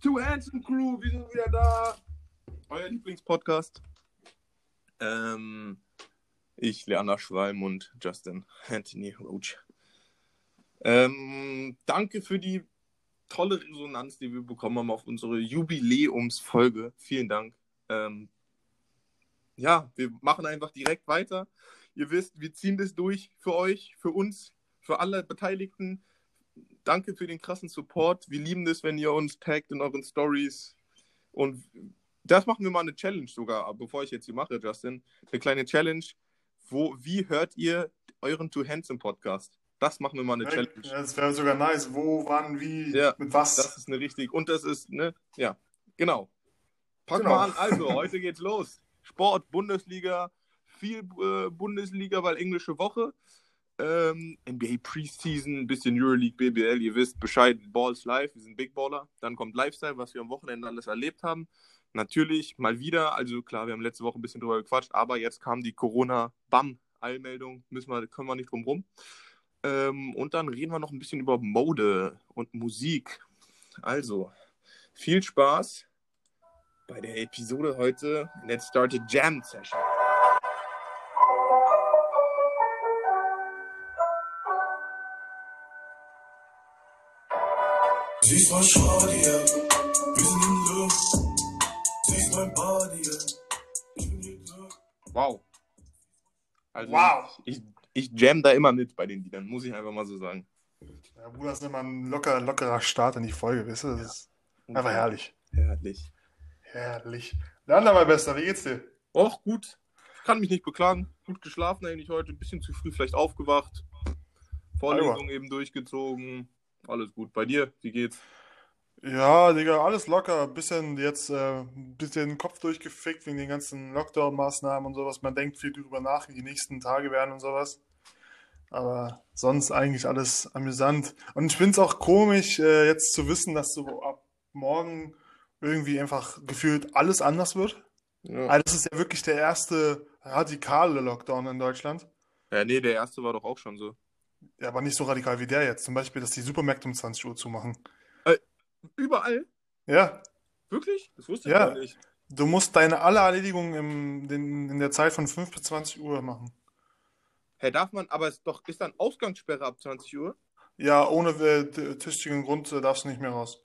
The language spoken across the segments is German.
Two Handsome Crew, wir sind wieder da. Euer Lieblingspodcast. Ähm, ich, Leander Schwalm und Justin Anthony Roach. Ähm, danke für die tolle Resonanz, die wir bekommen haben auf unsere Jubiläumsfolge. Vielen Dank. Ähm, ja, wir machen einfach direkt weiter. Ihr wisst, wir ziehen das durch für euch, für uns, für alle Beteiligten. Danke für den krassen Support. Wir lieben es, wenn ihr uns taggt in euren Stories. Und das machen wir mal eine Challenge sogar, bevor ich jetzt hier mache, Justin. Eine kleine Challenge. Wo, wie hört ihr euren Two Handsome Podcast? Das machen wir mal eine ja, Challenge. Das wäre sogar nice. Wo, wann, wie, ja, mit was? Das ist eine richtig. Und das ist, ne? Ja, genau. Pack genau. mal an. Also, heute geht's los. Sport, Bundesliga, viel äh, Bundesliga, weil englische Woche. Ähm, NBA Preseason, ein bisschen Euroleague, BBL, ihr wisst Bescheid, Balls live, wir sind Big Baller. Dann kommt Lifestyle, was wir am Wochenende alles erlebt haben. Natürlich mal wieder, also klar, wir haben letzte Woche ein bisschen drüber gequatscht, aber jetzt kam die Corona-Bam-Eilmeldung, müssen wir, können wir nicht drum rum. Ähm, und dann reden wir noch ein bisschen über Mode und Musik. Also, viel Spaß bei der Episode heute. Let's start a Jam Session. Siehst mein Shorty, ja. Wir sind in Luft. Siehst mein Body, ja. Ich bin hier Wow. Also wow. Ich, ich jam da immer mit bei den Liedern, muss ich einfach mal so sagen. Ja, Bruder, das ist immer ein locker, lockerer Start in die Folge, weißt du? Das ist einfach herrlich. Herrlich. Herrlich. Dann aber Bester, wie geht's dir? Och, gut. Kann mich nicht beklagen. Gut geschlafen eigentlich heute, ein bisschen zu früh vielleicht aufgewacht. Vorlesung eben durchgezogen. Alles gut. Bei dir, wie geht's? Ja, Digga, alles locker. Bisschen jetzt, äh, bisschen Kopf durchgefickt wegen den ganzen Lockdown-Maßnahmen und sowas. Man denkt viel drüber nach, wie die nächsten Tage werden und sowas. Aber sonst eigentlich alles amüsant. Und ich finde es auch komisch, äh, jetzt zu wissen, dass so ab morgen irgendwie einfach gefühlt alles anders wird. Ja. Also das ist ja wirklich der erste radikale Lockdown in Deutschland. Ja, nee, der erste war doch auch schon so. Ja, aber nicht so radikal wie der jetzt. Zum Beispiel, dass die Supermärkte um 20 Uhr zumachen. Äh, überall? Ja. Wirklich? Das wusste ich ja. gar nicht. Du musst deine alle Erledigungen in, in der Zeit von 5 bis 20 Uhr machen. Hä, darf man, aber es doch, ist dann Ausgangssperre ab 20 Uhr? Ja, ohne äh, tüchtigen Grund äh, darfst du nicht mehr raus.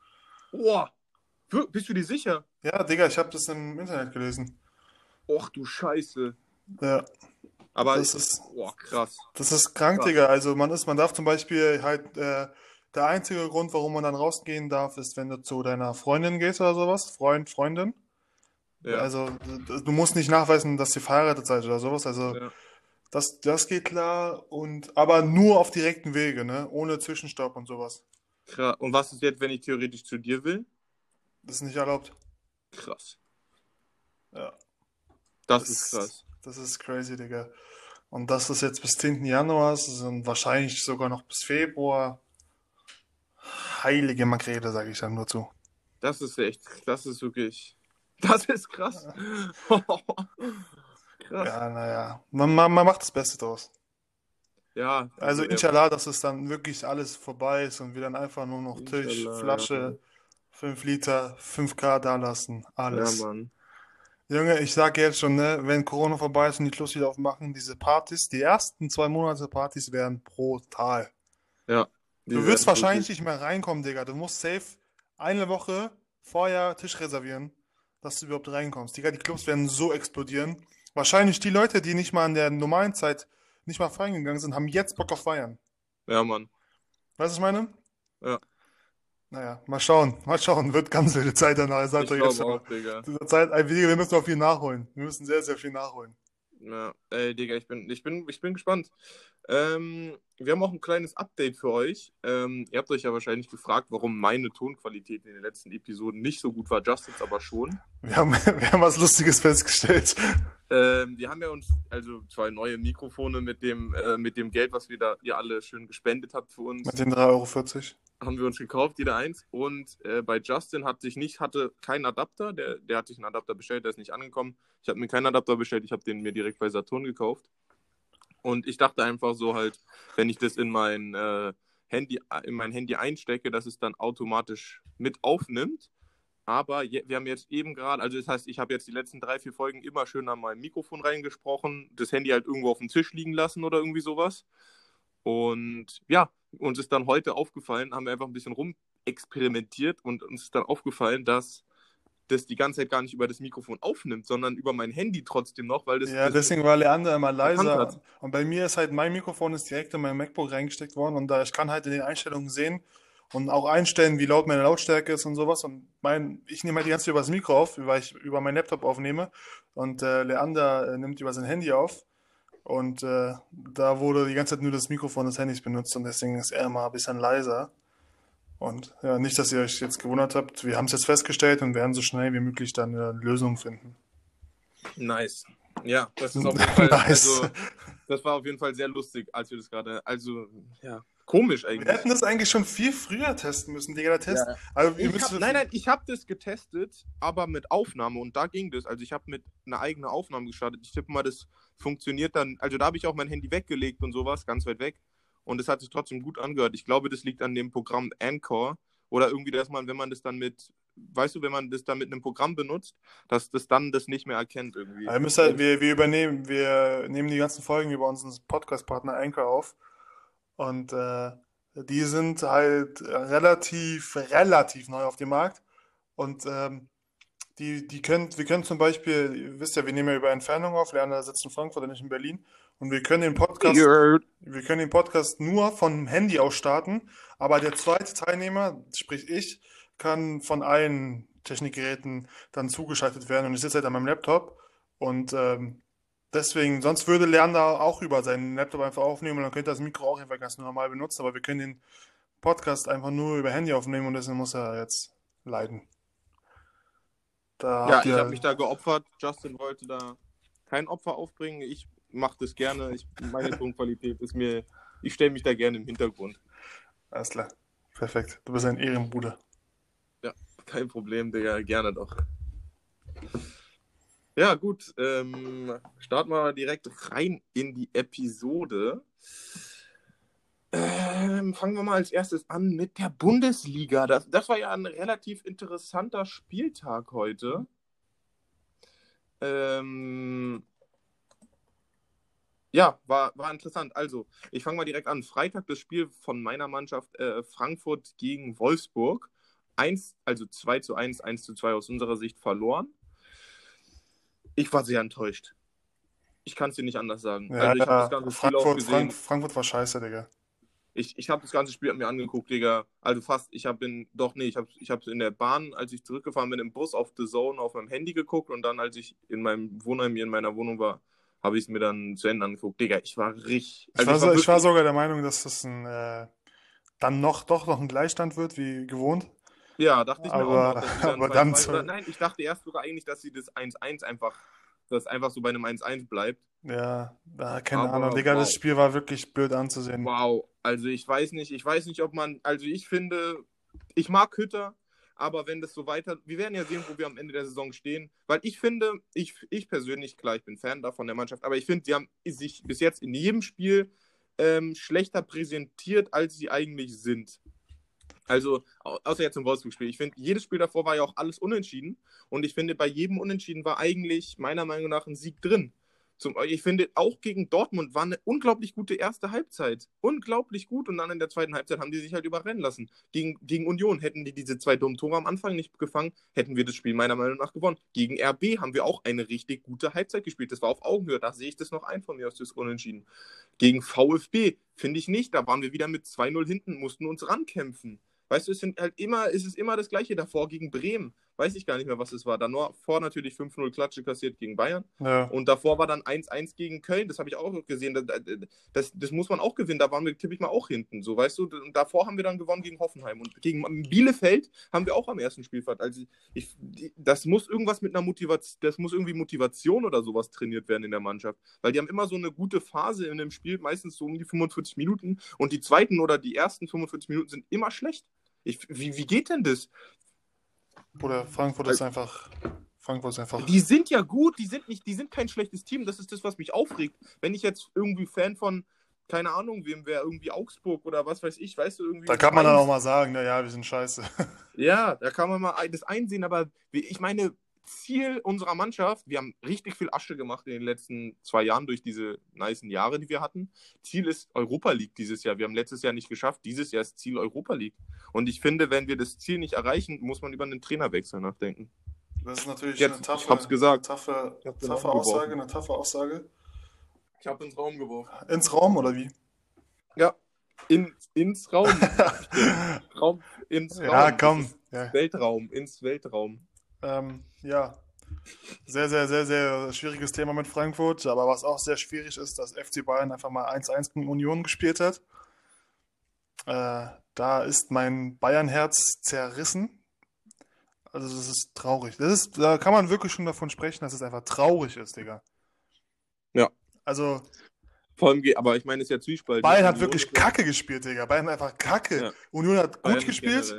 Boah, bist du dir sicher? Ja, Digga, ich habe das im Internet gelesen. Och du Scheiße. Ja. Aber das ist, oh, krass. Das ist krank, krass. Digga. Also man ist, man darf zum Beispiel halt, äh, der einzige Grund, warum man dann rausgehen darf, ist, wenn du zu deiner Freundin gehst oder sowas. Freund, Freundin. Ja. Also du musst nicht nachweisen, dass ihr verheiratet seid oder sowas. Also ja. das, das geht klar. Und aber nur auf direkten Wege, ne? Ohne Zwischenstopp und sowas. Krass. Und was ist jetzt, wenn ich theoretisch zu dir will? Das ist nicht erlaubt. Krass. Ja. Das, das ist krass. Das ist crazy, Digga. Und das ist jetzt bis 10. Januar, und wahrscheinlich sogar noch bis Februar. Heilige Makrele, sage ich dann nur zu. Das ist echt, das ist wirklich, das ist krass. krass. Ja, naja, man, man, man macht das Beste draus. Ja. Also inshallah, dass es dann wirklich alles vorbei ist und wir dann einfach nur noch Tisch, Flasche, ja. 5 Liter, 5K da lassen, alles. Ja, Mann. Junge, ich sage jetzt schon, ne, wenn Corona vorbei ist und die Clubs wieder aufmachen, diese Partys, die ersten zwei Monate Partys werden brutal. Ja. Du wirst wahrscheinlich nicht mehr reinkommen, Digga. Du musst safe eine Woche vorher Tisch reservieren, dass du überhaupt reinkommst. Digga, die Clubs werden so explodieren. Wahrscheinlich die Leute, die nicht mal in der normalen Zeit nicht mal feiern gegangen sind, haben jetzt Bock auf Feiern. Ja, Mann. Weißt du, was ich meine? Ja. Naja, mal schauen, mal schauen, wird ganz wilde Zeit danach. Ich sag ich jetzt auch, Digga. Zeit, wir müssen noch viel nachholen. Wir müssen sehr, sehr viel nachholen. Ja, ey, Digga, ich bin, ich bin, ich bin gespannt. Ähm, wir haben auch ein kleines Update für euch. Ähm, ihr habt euch ja wahrscheinlich gefragt, warum meine Tonqualität in den letzten Episoden nicht so gut war. Justins aber schon. Wir haben, wir haben was Lustiges festgestellt. Ähm, wir haben ja uns also zwei neue Mikrofone mit dem, äh, mit dem Geld, was wir da ihr alle schön gespendet habt für uns. Mit den 3,40 Euro. Haben wir uns gekauft, jeder eins. Und äh, bei Justin hat sich nicht, hatte keinen Adapter. Der, der hat sich einen Adapter bestellt, der ist nicht angekommen. Ich habe mir keinen Adapter bestellt, ich habe den mir direkt bei Saturn gekauft. Und ich dachte einfach so halt, wenn ich das in mein äh, Handy, in mein Handy einstecke, dass es dann automatisch mit aufnimmt. Aber je, wir haben jetzt eben gerade, also das heißt, ich habe jetzt die letzten drei, vier Folgen immer schön an meinem Mikrofon reingesprochen, das Handy halt irgendwo auf dem Tisch liegen lassen oder irgendwie sowas. Und ja, uns ist dann heute aufgefallen, haben wir einfach ein bisschen rumexperimentiert und uns ist dann aufgefallen, dass das die ganze Zeit gar nicht über das Mikrofon aufnimmt, sondern über mein Handy trotzdem noch, weil das. Ja, das deswegen war Leander immer leiser. Und bei mir ist halt mein Mikrofon ist direkt in mein MacBook reingesteckt worden und da ich kann halt in den Einstellungen sehen und auch einstellen, wie laut meine Lautstärke ist und sowas. Und mein, ich nehme halt die ganze Zeit über das Mikro auf, weil ich über meinen Laptop aufnehme und äh, Leander äh, nimmt über sein Handy auf. Und äh, da wurde die ganze Zeit nur das Mikrofon des Handys benutzt und deswegen ist er mal ein bisschen leiser. Und ja, nicht, dass ihr euch jetzt gewundert habt, wir haben es jetzt festgestellt und werden so schnell wie möglich dann eine Lösung finden. Nice. Ja, das ist auf jeden Fall, nice. also, das war auf jeden Fall sehr lustig, als wir das gerade, also, ja, komisch eigentlich. Wir hätten das eigentlich schon viel früher testen müssen, Digga, der Test. Ja. Also, hab, nein, nein, ich habe das getestet, aber mit Aufnahme und da ging das. Also ich habe mit einer eigenen Aufnahme gestartet. Ich tippe mal, das funktioniert dann, also da habe ich auch mein Handy weggelegt und sowas, ganz weit weg und es hat sich trotzdem gut angehört. Ich glaube, das liegt an dem Programm Anchor oder irgendwie, dass man, wenn man das dann mit, weißt du, wenn man das dann mit einem Programm benutzt, dass das dann das nicht mehr erkennt irgendwie. Wir, müssen halt, wir, wir übernehmen, wir nehmen die ganzen Folgen über unseren Podcast-Partner Anchor auf und äh, die sind halt relativ, relativ neu auf dem Markt und ähm, die, die können, wir können zum Beispiel, ihr wisst ja, wir nehmen ja über Entfernung auf, Lerner sitzt in Frankfurt und nicht in Berlin. Und wir können den Podcast, wir können den Podcast nur vom Handy aus starten, aber der zweite Teilnehmer, sprich ich, kann von allen Technikgeräten dann zugeschaltet werden. Und ich sitze halt an meinem Laptop und ähm, deswegen, sonst würde Lerner auch über seinen Laptop einfach aufnehmen und dann könnte das Mikro auch einfach ganz normal benutzen, aber wir können den Podcast einfach nur über Handy aufnehmen und deswegen muss er jetzt leiden. Da ja, ich habe mich da geopfert. Justin wollte da kein Opfer aufbringen. Ich mache das gerne. Ich, meine Tonqualität ist mir, ich stelle mich da gerne im Hintergrund. Alles klar. Perfekt. Du bist ein Ehrenbruder. Ja, kein Problem, Digga. Gerne doch. Ja, gut. Ähm, starten wir direkt rein in die Episode. Ähm, fangen wir mal als erstes an mit der Bundesliga. Das, das war ja ein relativ interessanter Spieltag heute. Ähm, ja, war, war interessant. Also, ich fange mal direkt an. Freitag das Spiel von meiner Mannschaft äh, Frankfurt gegen Wolfsburg. 1, also 2 zu 1, 1 zu 2 aus unserer Sicht verloren. Ich war sehr enttäuscht. Ich kann es dir nicht anders sagen. Ja, also ich ja, Frankfurt, Frank, Frankfurt war scheiße, Digga. Ich, ich habe das ganze Spiel mir angeguckt, Digga. Also fast, ich habe in, doch, nee, ich habe ich in der Bahn, als ich zurückgefahren bin, im Bus auf The Zone auf meinem Handy geguckt und dann, als ich in meinem Wohnheim hier in meiner Wohnung war, habe ich es mir dann zu Ende angeguckt. Digga, ich war richtig. Also ich, war, ich, war, ich war sogar der Meinung, dass das ein, äh, dann noch, doch noch ein Gleichstand wird, wie gewohnt. Ja, dachte ich aber, mir auch. Noch, dann aber dann zwei, nein, ich dachte erst sogar eigentlich, dass sie das 1-1 einfach, dass einfach so bei einem 1-1 bleibt. Ja, keine aber, Ahnung. Digga, wow. das Spiel war wirklich blöd anzusehen. Wow, also ich weiß nicht, ich weiß nicht, ob man, also ich finde, ich mag Hütter, aber wenn das so weiter, wir werden ja sehen, wo wir am Ende der Saison stehen, weil ich finde, ich, ich persönlich, klar, ich bin Fan davon der Mannschaft, aber ich finde, sie haben sich bis jetzt in jedem Spiel ähm, schlechter präsentiert, als sie eigentlich sind. Also, außer jetzt im Wolfsburg-Spiel. Ich finde, jedes Spiel davor war ja auch alles unentschieden. Und ich finde, bei jedem Unentschieden war eigentlich meiner Meinung nach ein Sieg drin. Zum, ich finde, auch gegen Dortmund war eine unglaublich gute erste Halbzeit. Unglaublich gut. Und dann in der zweiten Halbzeit haben die sich halt überrennen lassen. Gegen, gegen Union hätten die diese zwei dummen Tore am Anfang nicht gefangen, hätten wir das Spiel meiner Meinung nach gewonnen. Gegen RB haben wir auch eine richtig gute Halbzeit gespielt. Das war auf Augenhöhe. Da sehe ich das noch ein von mir aus das Unentschieden. Gegen VfB finde ich nicht. Da waren wir wieder mit 2-0 hinten, mussten uns rankämpfen. Weißt du, es sind halt immer, es ist immer das Gleiche davor gegen Bremen weiß ich gar nicht mehr, was es war. Davor natürlich 5-0 Klatsche kassiert gegen Bayern. Ja. Und davor war dann 1-1 gegen Köln. Das habe ich auch gesehen. Das, das, das, muss man auch gewinnen. Da waren wir, tippe ich mal, auch hinten. So, weißt du, und davor haben wir dann gewonnen gegen Hoffenheim. Und gegen Bielefeld haben wir auch am ersten Spielfahrt. Also ich, das muss irgendwas mit einer Motivation, das muss irgendwie Motivation oder sowas trainiert werden in der Mannschaft. Weil die haben immer so eine gute Phase in dem Spiel, meistens so um die 45 Minuten. Und die zweiten oder die ersten 45 Minuten sind immer schlecht. Ich, wie, wie geht denn das? Oder Frankfurt ist einfach. Frankfurt ist einfach. Die sind ja gut, die sind nicht, die sind kein schlechtes Team. Das ist das, was mich aufregt. Wenn ich jetzt irgendwie Fan von keine Ahnung, wem wäre irgendwie Augsburg oder was weiß ich, weißt du, irgendwie. Da kann man dann auch mal sagen, naja, wir sind scheiße. Ja, da kann man mal das einsehen, aber ich meine, Ziel unserer Mannschaft, wir haben richtig viel Asche gemacht in den letzten zwei Jahren durch diese nicen Jahre, die wir hatten. Ziel ist Europa League dieses Jahr. Wir haben letztes Jahr nicht geschafft. Dieses Jahr ist Ziel Europa League. Und ich finde, wenn wir das Ziel nicht erreichen, muss man über einen Trainerwechsel nachdenken. Das ist natürlich Jetzt, eine taffe, ich hab's gesagt. taffe, Ich taffe Aussage, geworfen. eine taffe Aussage. Ich habe ins Raum geworfen. Ins Raum oder wie? Ja, in, ins Raum. Raum. Ins Raum. Ja, komm. Ja. Weltraum, ins Weltraum. Ähm, ja. Sehr, sehr, sehr, sehr schwieriges Thema mit Frankfurt. Aber was auch sehr schwierig ist, dass FC Bayern einfach mal 1-1 gegen Union gespielt hat. Äh, da ist mein Bayern-Herz zerrissen. Also das ist traurig. Das ist, da kann man wirklich schon davon sprechen, dass es einfach traurig ist, Digga. Ja. Also Vor allem, aber ich meine, es ist ja Zwiespalt. Bayern hat Union wirklich Kacke gespielt, Digga. Bayern hat einfach Kacke. Ja. Union hat gut Bayern ist gespielt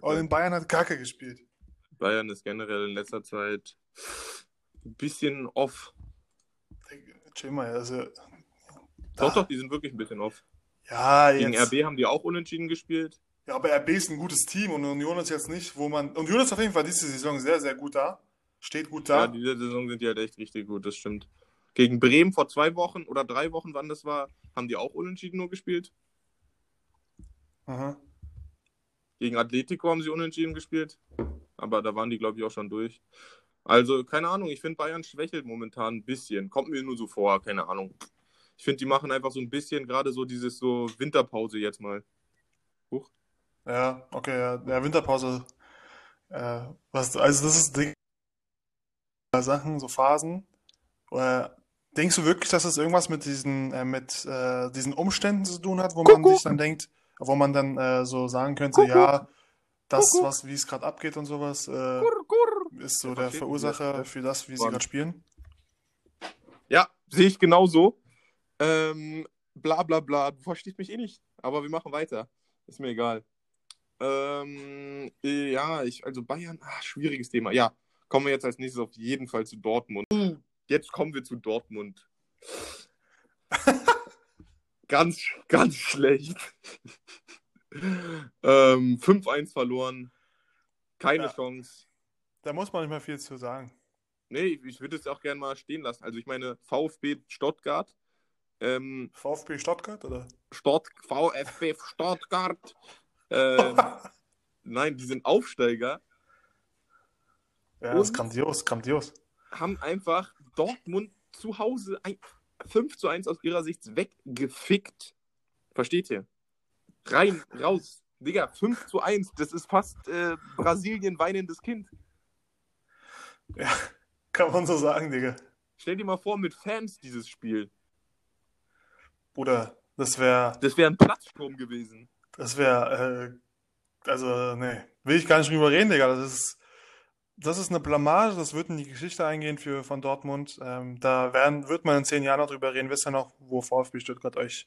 und in Bayern hat Kacke gespielt. Bayern ist generell in letzter Zeit ein bisschen off. Chill mal, also. Doch, da- doch, die sind wirklich ein bisschen off. Ja, Gegen jetzt. RB haben die auch unentschieden gespielt. Ja, aber RB ist ein gutes Team und Union ist jetzt nicht, wo man. Union ist auf jeden Fall diese Saison sehr, sehr gut da. Steht gut Ja, da. diese Saison sind die halt echt richtig gut, das stimmt. Gegen Bremen vor zwei Wochen oder drei Wochen, wann das war, haben die auch unentschieden nur gespielt. Aha. Gegen Atletico haben sie unentschieden gespielt. Aber da waren die, glaube ich, auch schon durch. Also, keine Ahnung, ich finde, Bayern schwächelt momentan ein bisschen. Kommt mir nur so vor, keine Ahnung. Ich finde, die machen einfach so ein bisschen gerade so dieses so Winterpause jetzt mal. Huch. Ja, okay, ja. Der Winterpause. Äh, was, also, das ist Ding. Sachen, so Phasen. Oder denkst du wirklich, dass es irgendwas mit diesen, äh, mit äh, diesen Umständen zu tun hat, wo man Kuckuck. sich dann denkt, wo man dann äh, so sagen könnte, ja, das, was, wie es gerade abgeht und sowas, äh, ist so Ja, der Verursacher für das, wie sie gerade spielen? Ja, sehe ich genauso. Ähm, bla bla bla, du verstehst mich eh nicht. Aber wir machen weiter. Ist mir egal. Ähm, äh, ja, ich, also Bayern, ah, schwieriges Thema. Ja, kommen wir jetzt als nächstes auf jeden Fall zu Dortmund. Jetzt kommen wir zu Dortmund. ganz, ganz schlecht. Ähm, 5-1 verloren. Keine Ja. Chance. Da muss man nicht mehr viel zu sagen. Nee, ich würde es auch gerne mal stehen lassen. Also ich meine, VfB Stuttgart, ähm, VfB Stuttgart, oder? Stort, VfB Stuttgart, ähm, nein, die sind Aufsteiger, Ja, das ist grandios, grandios. haben einfach Dortmund zu Hause ein, 5 zu 1 aus ihrer Sicht weggefickt. Versteht ihr? Rein, raus. Digga, 5 zu 1, das ist fast äh, Brasilien weinendes Kind. Ja, kann man so sagen, Digga. Stell dir mal vor, mit Fans dieses Spiel. Bruder, das wäre, Das wäre ein Platzsturm gewesen. das wäre, äh, also, nee, will ich gar nicht drüber reden, Digga. Das ist, das ist eine Blamage, das wird in die Geschichte eingehen für, von Dortmund. Ähm, da werden, wird man in zehn Jahren noch drüber reden. Wisst ihr noch, wo VfB Stuttgart euch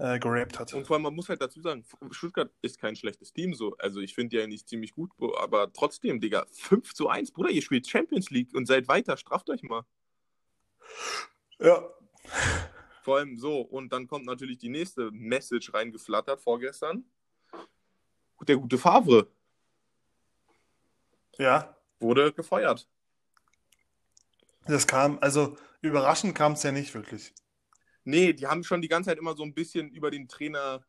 äh, geraped hat? Und vor allem, man muss halt dazu sagen, Stuttgart ist kein schlechtes Team so. Also ich finde die eigentlich ziemlich gut, aber trotzdem, Digga, 5 zu 1, Bruder, ihr spielt Champions League und seid weiter, straft euch mal. Ja, Vor allem so, und dann kommt natürlich die nächste Message reingeflattert vorgestern. Der gute Favre ja, wurde gefeuert. das kam, also, überraschend kam es ja nicht wirklich. Nee, die haben schon die ganze Zeit immer so ein bisschen über den Trainer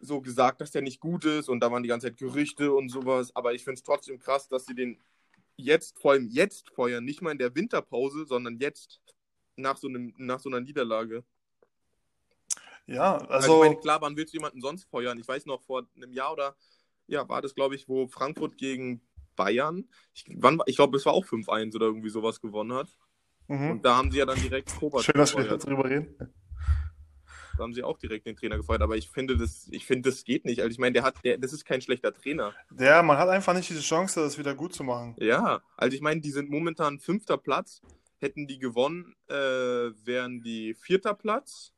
so gesagt, dass der nicht gut ist und da waren die ganze Zeit Gerüchte und sowas. Aber ich finde es trotzdem krass, dass sie den jetzt, vor allem jetzt feuern, nicht mal in der Winterpause, sondern jetzt nach so, einem, nach so einer Niederlage. Ja, Also, also, ich meine, klar, wann willst du jemanden sonst feuern? Ich weiß noch, vor einem Jahr oder ja, war das, glaube ich, wo Frankfurt gegen Bayern, ich, wann, ich glaube, es war auch 5-1 oder irgendwie sowas gewonnen hat. Mhm. Und da haben sie ja dann direkt Kovac schön, dass wir gefeuert. darüber reden. Da haben sie auch direkt den Trainer gefeuert. Aber ich finde, das, ich finde, das geht nicht. Also ich meine, der hat, der, das ist kein schlechter Trainer. Ja, man hat einfach nicht diese Chance, das wieder gut zu machen. Ja, also ich meine, die sind momentan fünfter Platz. Hätten die gewonnen, äh, wären die vierter Platz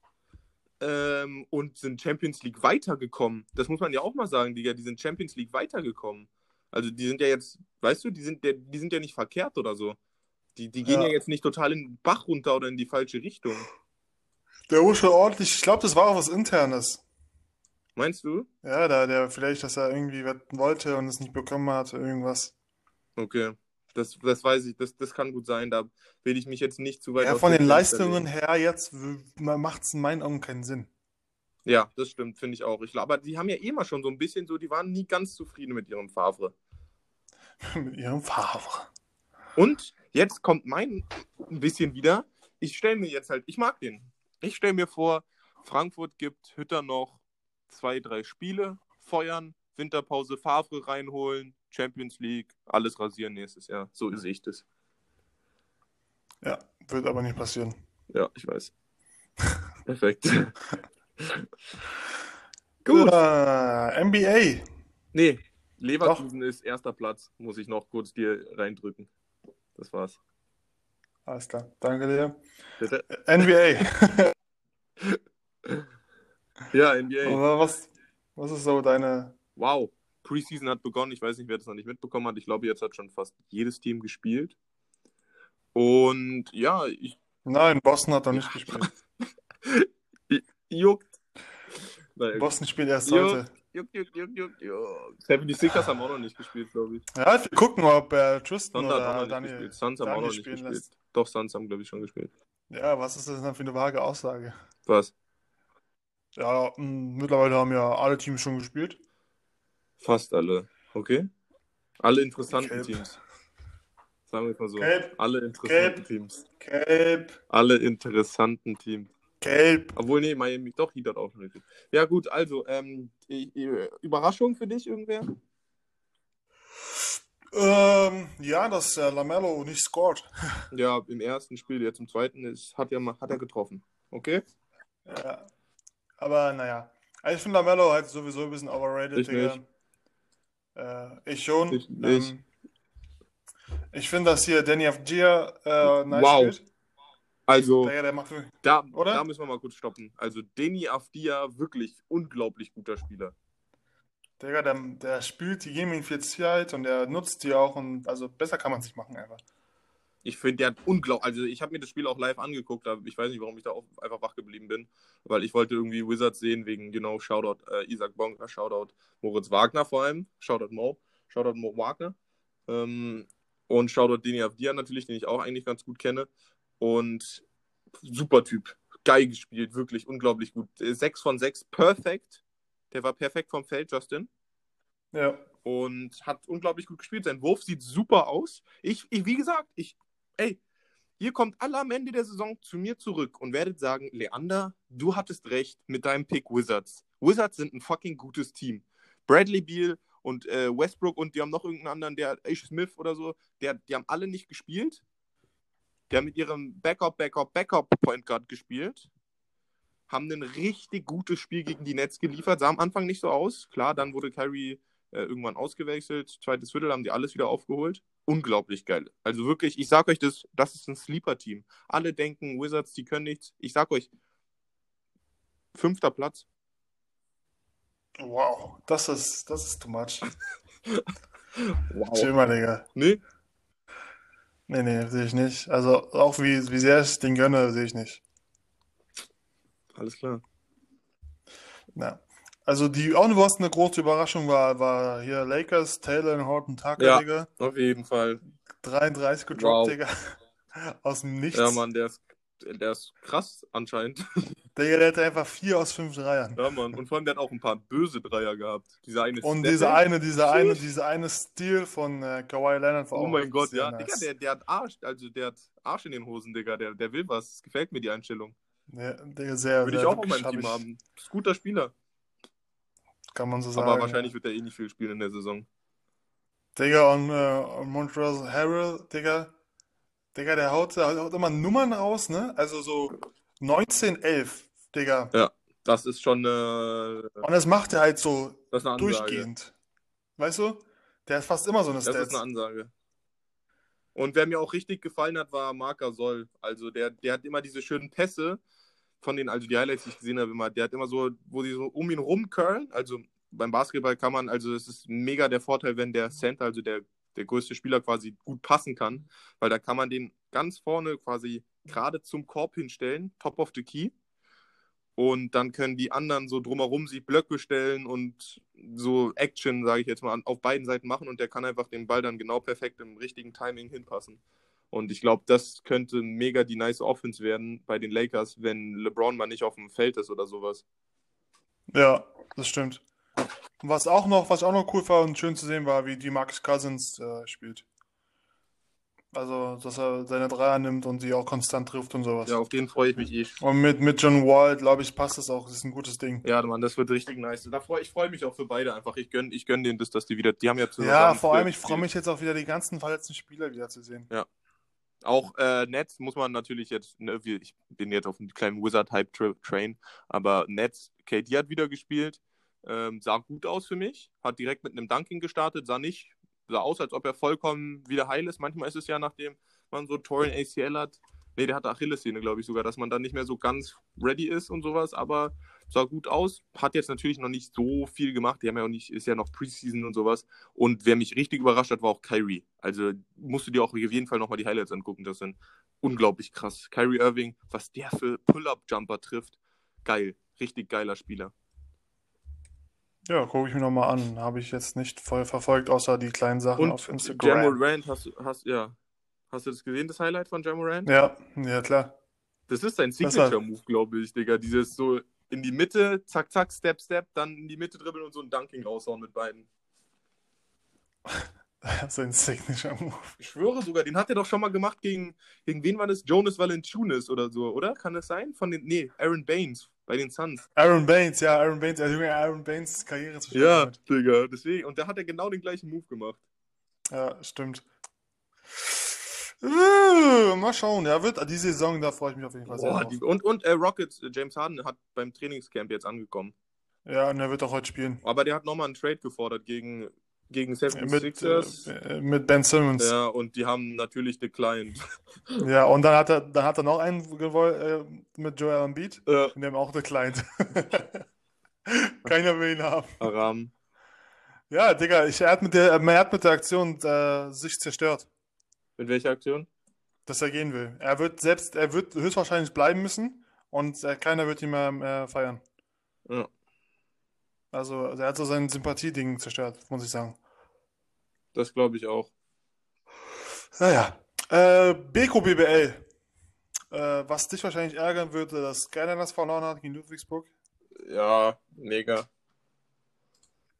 ähm, und sind Champions League weitergekommen. Das muss man ja auch mal sagen, Digga, die sind Champions League weitergekommen. Also die sind ja jetzt, weißt du, die sind, die sind ja nicht verkehrt oder so. Die, die gehen ja. Ja. jetzt nicht total in den Bach runter oder in die falsche Richtung. Der muss schon ordentlich. Ich glaube, das war auch was Internes. Meinst du? Ja, da der vielleicht, dass er irgendwie wetten wollte und es nicht bekommen hat, irgendwas. Okay. Das, das weiß ich, das, das kann gut sein. Da will ich mich jetzt nicht zu weit Ja, von den Leistungen her jetzt macht es in meinen Augen keinen Sinn. Ja, das stimmt, finde ich auch. Ich, aber die haben ja eh mal schon so ein bisschen so, die waren nie ganz zufrieden mit ihrem Favre. Mit ihrem Favre. Und jetzt kommt mein ein bisschen wieder. Ich stelle mir jetzt halt, ich mag den. Ich stelle mir vor, Frankfurt gibt Hütter noch zwei, drei Spiele, feuern, Winterpause, Favre reinholen, Champions League, alles rasieren nächstes Jahr. So sehe ich das. Ja, wird aber nicht passieren. Ja, ich weiß. Perfekt. Gut. Äh, NBA. Nee, Leverkusen ist erster Platz, muss ich noch kurz dir reindrücken. Das war's. Alles klar. Danke dir. Bitte? NBA. Ja, NBA. Aber was, was ist so deine. Wow. Preseason hat begonnen. Ich weiß nicht, wer das noch nicht mitbekommen hat. Ich glaube, jetzt hat schon fast jedes Team gespielt. Und ja, ich Nein, Boston hat noch nicht gespielt. juckt. Boston spielt erst Jo. heute. Juckt, juckt, juckt, juckt, juckt. 76ers haben auch noch nicht gespielt, glaube ich. Ja, wir gucken, ob äh, Tristan Thunder auch oder Daniel. gespielt. Suns haben auch Daniel noch nicht gespielt. lässt. Doch, Suns haben, glaube ich, schon gespielt. Ja, was ist das denn für eine vage Aussage? Was? Ja, mh, mittlerweile haben ja alle Teams schon gespielt. Fast alle. Okay? Alle interessanten Gelb. Teams. Sagen wir mal so. Gelb. Alle interessanten Gelb. Teams. Gelb, Alle interessanten Teams. Gelb. Obwohl, nee, Miami, doch, Heat hat auch schon richtig. Ja, gut, also, ähm, Überraschung für dich, irgendwer? Ähm, ja, dass äh, Lamello nicht scored. Ja, im ersten Spiel, jetzt im zweiten, ist, hat, er, mal- hat er getroffen. Okay? Ja. Aber naja. Also ich finde Lamello halt sowieso ein bisschen overrated, Ich Digga. nicht. Äh, ich schon. Ich. Ähm, ich finde, dass hier Danny Avdia äh, nice Wow. spielt. Also, Digga, der macht da, Oder? da müssen wir mal kurz stoppen. Also, Deni Avdia, wirklich unglaublich guter Spieler. Digga, der, der spielt die Gaming-Fähigkeit und der nutzt die auch und also besser kann man es nicht machen einfach. Ich finde, der hat unglaublich. Also, ich habe mir das Spiel auch live angeguckt, aber ich weiß nicht, warum ich da auch einfach wach geblieben bin, weil ich wollte irgendwie Wizards sehen, wegen, genau, Shoutout äh, Isaac Bonker, Shoutout Moritz Wagner vor allem, Shoutout Mo, Shoutout Mo Wagner ähm, und Shoutout Deni Avdia natürlich, den ich auch eigentlich ganz gut kenne. Und super Typ, geil gespielt, wirklich unglaublich gut. 6 von 6, perfekt. Der war perfekt vom Feld, Justin Ja. und hat unglaublich gut gespielt. Sein Wurf sieht super aus. Ich, ich wie gesagt, ich, ey, ihr kommt alle am Ende der Saison zu mir zurück und werdet sagen, Leander, du hattest recht mit deinem Pick Wizards. Wizards sind ein fucking gutes Team. Bradley Beal und äh, Westbrook und die haben noch irgendeinen anderen, der Ash Smith oder so, der, die haben alle nicht gespielt. Die haben mit ihrem Backup, Backup, Backup Point Guard gespielt haben ein richtig gutes Spiel gegen die Nets geliefert. Sah am Anfang nicht so aus. Klar, dann wurde Kyrie äh, irgendwann ausgewechselt. Zweites Viertel haben die alles wieder aufgeholt. Unglaublich geil. Also wirklich, ich sag euch das, das ist ein Sleeper-Team. Alle denken, Wizards, die können nichts. Ich sag euch, fünfter Platz. Wow. Das ist, das ist too much. Wow. Chill mal, Digga. Nee? Nee, nee, sehe ich nicht. Also auch wie, wie sehr ich den gönne, sehe ich nicht. Alles klar. Ja. Also die auch was eine große Überraschung war, war hier Lakers, Taylor und Horton Tucker, Ja. Digga. Auf jeden Fall. 33 gedroppt, Wow. Digga. Aus dem Nichts. Ja, Mann, der ist, der ist krass anscheinend. Der hatte einfach 4 aus 5 Dreiern. Ja, Mann. Und vor allem, der hat auch ein paar böse Dreier gehabt. Dieser eine Und Step-Back. diese eine, diese eine, diese eine Stil von äh, Kawhi Leonard war Oh mein Gott, ja. nice. Digga, der, der hat Arsch, also der hat Arsch in den Hosen, Digga. Der, der will was. Das gefällt mir, die Einstellung. Ja, Digga, sehr, Würde ich sehr auch auf meinem Team ich- haben. Ist ein guter Spieler. Kann man so sagen. Aber wahrscheinlich wird er eh nicht viel spielen in der Saison. Digga, und, äh, und Harrell, Digga. Digga, der haut, der haut immer Nummern raus, ne? Also so 19, 11, Digga. Das ist schon äh, Und das macht er halt so das ist eine Ansage. durchgehend. Weißt du? Der hat fast immer so eine Das ist Stats. eine Ansage. Und wer mir auch richtig gefallen hat, war Marker Soll. Also der, der hat immer diese schönen Pässe von den, also die Highlights, die ich gesehen habe, immer, der hat immer so, wo die so um ihn rumcurlen. Also beim Basketball kann man, also es ist mega der Vorteil, wenn der Center, also der, der größte Spieler quasi gut passen kann, weil da kann man den ganz vorne quasi gerade zum Korb hinstellen, top of the key. Und dann können die anderen so drumherum sich Blöcke stellen und so Action, sage ich jetzt mal, auf beiden Seiten machen und der kann einfach den Ball dann genau perfekt im richtigen Timing hinpassen. Und ich glaube, das könnte mega die nice Offense werden bei den Lakers, wenn LeBron mal nicht auf dem Feld ist oder sowas. Ja, das stimmt. Was auch noch, was auch noch cool war und schön zu sehen war, wie die Marcus Cousins äh, spielt. Also, dass er seine Dreier nimmt und sie auch konstant trifft und sowas. Ja, auf den freue ich mich eh. Und mit, mit John Wall, glaube ich, passt das auch. Das ist ein gutes Ding. Ja, Mann, das wird richtig nice. Da freu, ich freue mich auch für beide einfach. Ich gönne ich gönn denen das, dass die wieder, die haben ja zusammen. Ja, vor allem, ich freue mich jetzt auch wieder, die ganzen verletzten Spieler wieder zu sehen. Ja. Auch äh, Nets muss man natürlich jetzt, ne, ich bin jetzt auf einem kleinen Wizard-Hype-Train, aber Nets, KD hat wieder gespielt, ähm, sah gut aus für mich, hat direkt mit einem Dunking gestartet, sah nicht, sah aus, als ob er vollkommen wieder heil ist. Manchmal ist es ja, nachdem man so Torn ACL hat, nee, der hatte Achillessehne, glaube ich sogar, dass man dann nicht mehr so ganz ready ist und sowas, aber sah gut aus. Hat jetzt natürlich noch nicht so viel gemacht. Die haben ja auch nicht, ist ja noch Preseason und sowas. Und wer mich richtig überrascht hat, war auch Kyrie. Also musst du dir auch auf jeden Fall nochmal die Highlights angucken. Das sind unglaublich krass. Kyrie Irving, was der für Pull-Up-Jumper trifft. Geil. Richtig geiler Spieler. Ja, gucke ich mir nochmal an. Habe ich jetzt nicht voll verfolgt, außer die kleinen Sachen und auf Instagram. Jamal Rand, hast, hast, ja. hast du das gesehen, das Highlight von Jamal Rand? Ja, ja, klar. Das ist sein Signature-Move, glaube ich, Digga. Dieses so in die Mitte, zack, zack, Step, Step, dann in die Mitte dribbeln und so ein Dunking raushauen mit beiden. Sein Signature-Move. Ich schwöre sogar, den hat er doch schon mal gemacht gegen, gegen wen war das? Jonas Valanciunas oder so, oder? Kann das sein? Von den, nee, Aaron Baines bei den Suns. Aaron Baines, ja, Aaron Baines, also Aaron Baines Karriere zu Ja, mit. Digga, deswegen. Und da hat er genau den gleichen Move gemacht. Ja, stimmt. Äh, mal schauen, ja, wird die Saison, da freue ich mich auf jeden Fall sehr Boah, die, und und äh, Rockets, äh, James Harden hat beim Trainingscamp jetzt angekommen. Ja, und er wird auch heute spielen. Aber der hat nochmal einen Trade gefordert gegen, gegen 76ers. Mit, äh, mit Ben Simmons. Ja, und die haben natürlich declined. Ja, und dann hat er, dann hat er noch einen gewollt, äh, mit Joel Embiid. Ja. Und die haben auch declined. Keiner will ihn haben. Aram. Ja, Digga, ich, er, hat mit der, er hat mit der Aktion äh, sich zerstört. Mit welcher Aktion? Dass er gehen will. Er wird selbst, er wird höchstwahrscheinlich bleiben müssen und äh, keiner wird ihn mehr, mehr feiern. Ja. Also, er hat so sein Sympathieding zerstört, muss ich sagen. Das glaube ich auch. Naja. Äh, Beko BBL. Äh, was dich wahrscheinlich ärgern würde, dass das verloren hat gegen Ludwigsburg. Ja, mega.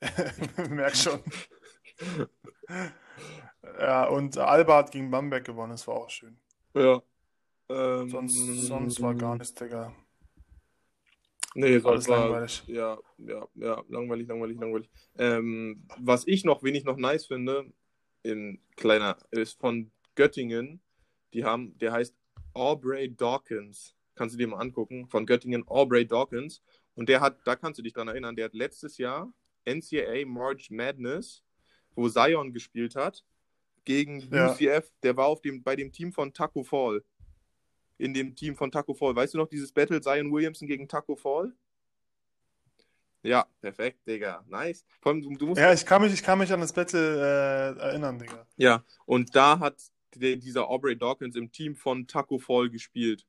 Merk schon. Ja, und Alba hat gegen Bamberg gewonnen, das war auch schön. Ja. Ähm, sonst, sonst war gar nichts, Digga. Nee, sonst war langweilig. Ja, ja, ja, langweilig, langweilig, langweilig. Ähm, was ich noch, wen ich noch nice finde, in kleiner, ist von Göttingen. Die haben, der heißt Aubrey Dawkins. Kannst du dir mal angucken. Von Göttingen, Aubrey Dawkins. Und der hat, da kannst du dich dran erinnern, der hat letztes Jahr NCAA March Madness, wo Zion gespielt hat, gegen ja. UCF, der war auf dem, bei dem Team von Taco Fall. In dem Team von Taco Fall. Weißt du noch dieses Battle Zion Williamson gegen Taco Fall? Ja, perfekt, Digga. Nice. Allem, du, du musst ja, ich kann, mich, ich kann mich an das Battle äh, erinnern, Digga. Ja, und da hat der, dieser Aubrey Dawkins im Team von Taco Fall gespielt.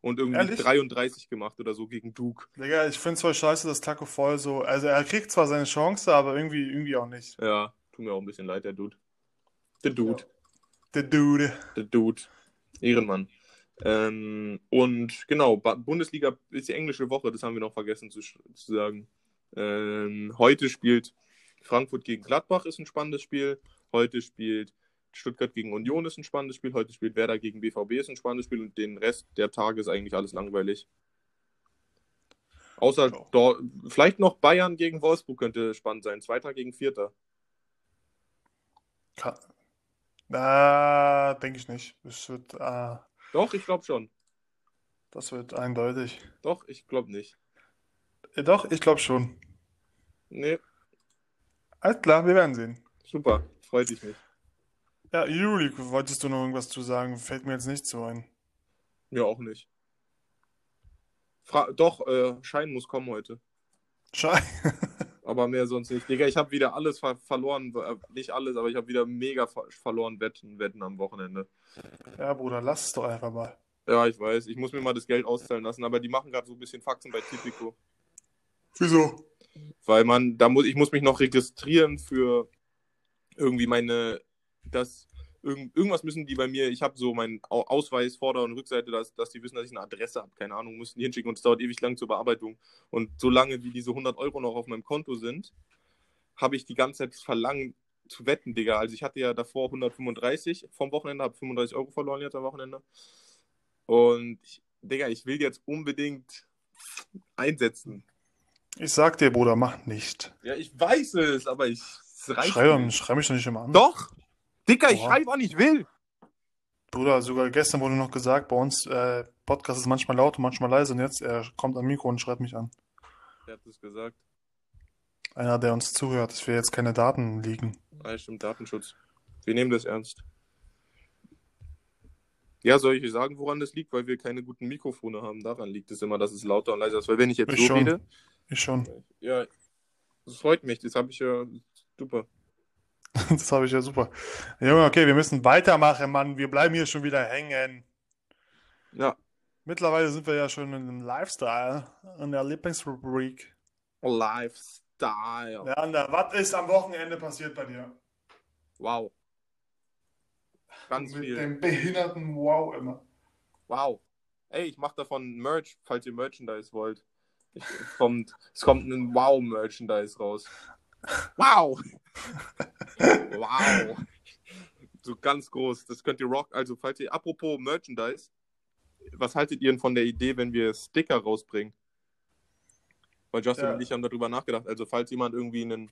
Und irgendwie Ehrlich? 33 gemacht oder so gegen Duke. Digga, ich finde es voll scheiße, dass Taco Fall so. Also er kriegt zwar seine Chance, aber irgendwie, irgendwie auch nicht. Ja, tut mir auch ein bisschen leid, der Dude. Der Dude. Der Dude. Der Dude. Ehrenmann. Ähm, und genau, Bundesliga ist die englische Woche, das haben wir noch vergessen zu, zu sagen. Ähm, heute spielt Frankfurt gegen Gladbach, ist ein spannendes Spiel. Heute spielt Stuttgart gegen Union, ist ein spannendes Spiel. Heute spielt Werder gegen BVB, ist ein spannendes Spiel. Und den Rest der Tage ist eigentlich alles langweilig. Außer oh. vielleicht noch Bayern gegen Wolfsburg könnte spannend sein. Zweiter gegen Vierter. Na, denke ich nicht. Es wird. Äh, Doch, ich glaube schon. Das wird eindeutig. Doch, ich glaube nicht. Äh, doch, ich glaube schon. Nee. Alles klar, wir werden sehen. Super, freut dich mich. Ja, Juli, wolltest du noch irgendwas zu sagen? Fällt mir jetzt nicht so ein. Ja, auch nicht. Fra Doch, äh, Schein muss kommen heute. Schein? aber mehr sonst nicht. Digga, ich habe wieder alles ver verloren, äh, nicht alles, aber ich habe wieder mega ver verloren Wetten, Wetten am Wochenende. Ja, Bruder, lass es doch einfach mal. Ja, ich weiß. Ich muss mir mal das Geld auszahlen lassen, aber die machen gerade so ein bisschen Faxen bei Tipico. Wieso? Weil man, da muss, ich muss mich noch registrieren für irgendwie meine, das, irgend, irgendwas müssen die bei mir, ich habe so meinen Au- Ausweis, Vorder- und Rückseite, dass, dass die wissen, dass ich eine Adresse habe, keine Ahnung, müssen die hinschicken und es dauert ewig lang zur Bearbeitung. Und solange wie diese 100 Euro noch auf meinem Konto sind, habe ich die ganze Zeit verlangt zu wetten, Digga. Also ich hatte ja davor 135 vom Wochenende, habe 35 Euro verloren jetzt am Wochenende. Und ich, Digga, ich will jetzt unbedingt einsetzen. Ich sag dir, Bruder, mach nicht. Ja, ich weiß es, aber ich Schrei, schrei mich doch nicht immer an. Doch! Dicker, ich schreibe, wann ich will. Bruder, sogar gestern wurde noch gesagt, bei uns äh, Podcast ist manchmal laut und manchmal leise und jetzt er kommt am Mikro und schreibt mich an. Wer hat das gesagt? Einer, der uns zuhört, dass wir jetzt keine Daten liegen. Ah, stimmt, Datenschutz. Wir nehmen das ernst. Ja, soll ich sagen, woran das liegt? Weil wir keine guten Mikrofone haben. Daran liegt es immer, dass es lauter und leiser ist. Weil wenn ich jetzt Ich so schon. rede, Ich schon. ja, das freut mich. Das habe ich ja super. Das habe ich ja super. Junge, okay, wir müssen weitermachen, Mann. Wir bleiben hier schon wieder hängen. Ja, Mittlerweile sind wir ja schon in dem Lifestyle, in der Lieblingsrubrik. Lifestyle. Leander, was ist am Wochenende passiert bei dir? Wow. Ganz Mit viel. dem behinderten Wow immer. Wow. Ey, ich mache davon Merch, falls ihr Merchandise wollt. Ich, es, kommt, es kommt ein Wow-Merchandise raus. Wow! wow! So ganz groß. Das könnt ihr rock. Also, falls ihr, apropos Merchandise, was haltet ihr denn von der Idee, wenn wir Sticker rausbringen? Weil Justin Ja. und ich haben darüber nachgedacht. Also, falls jemand irgendwie einen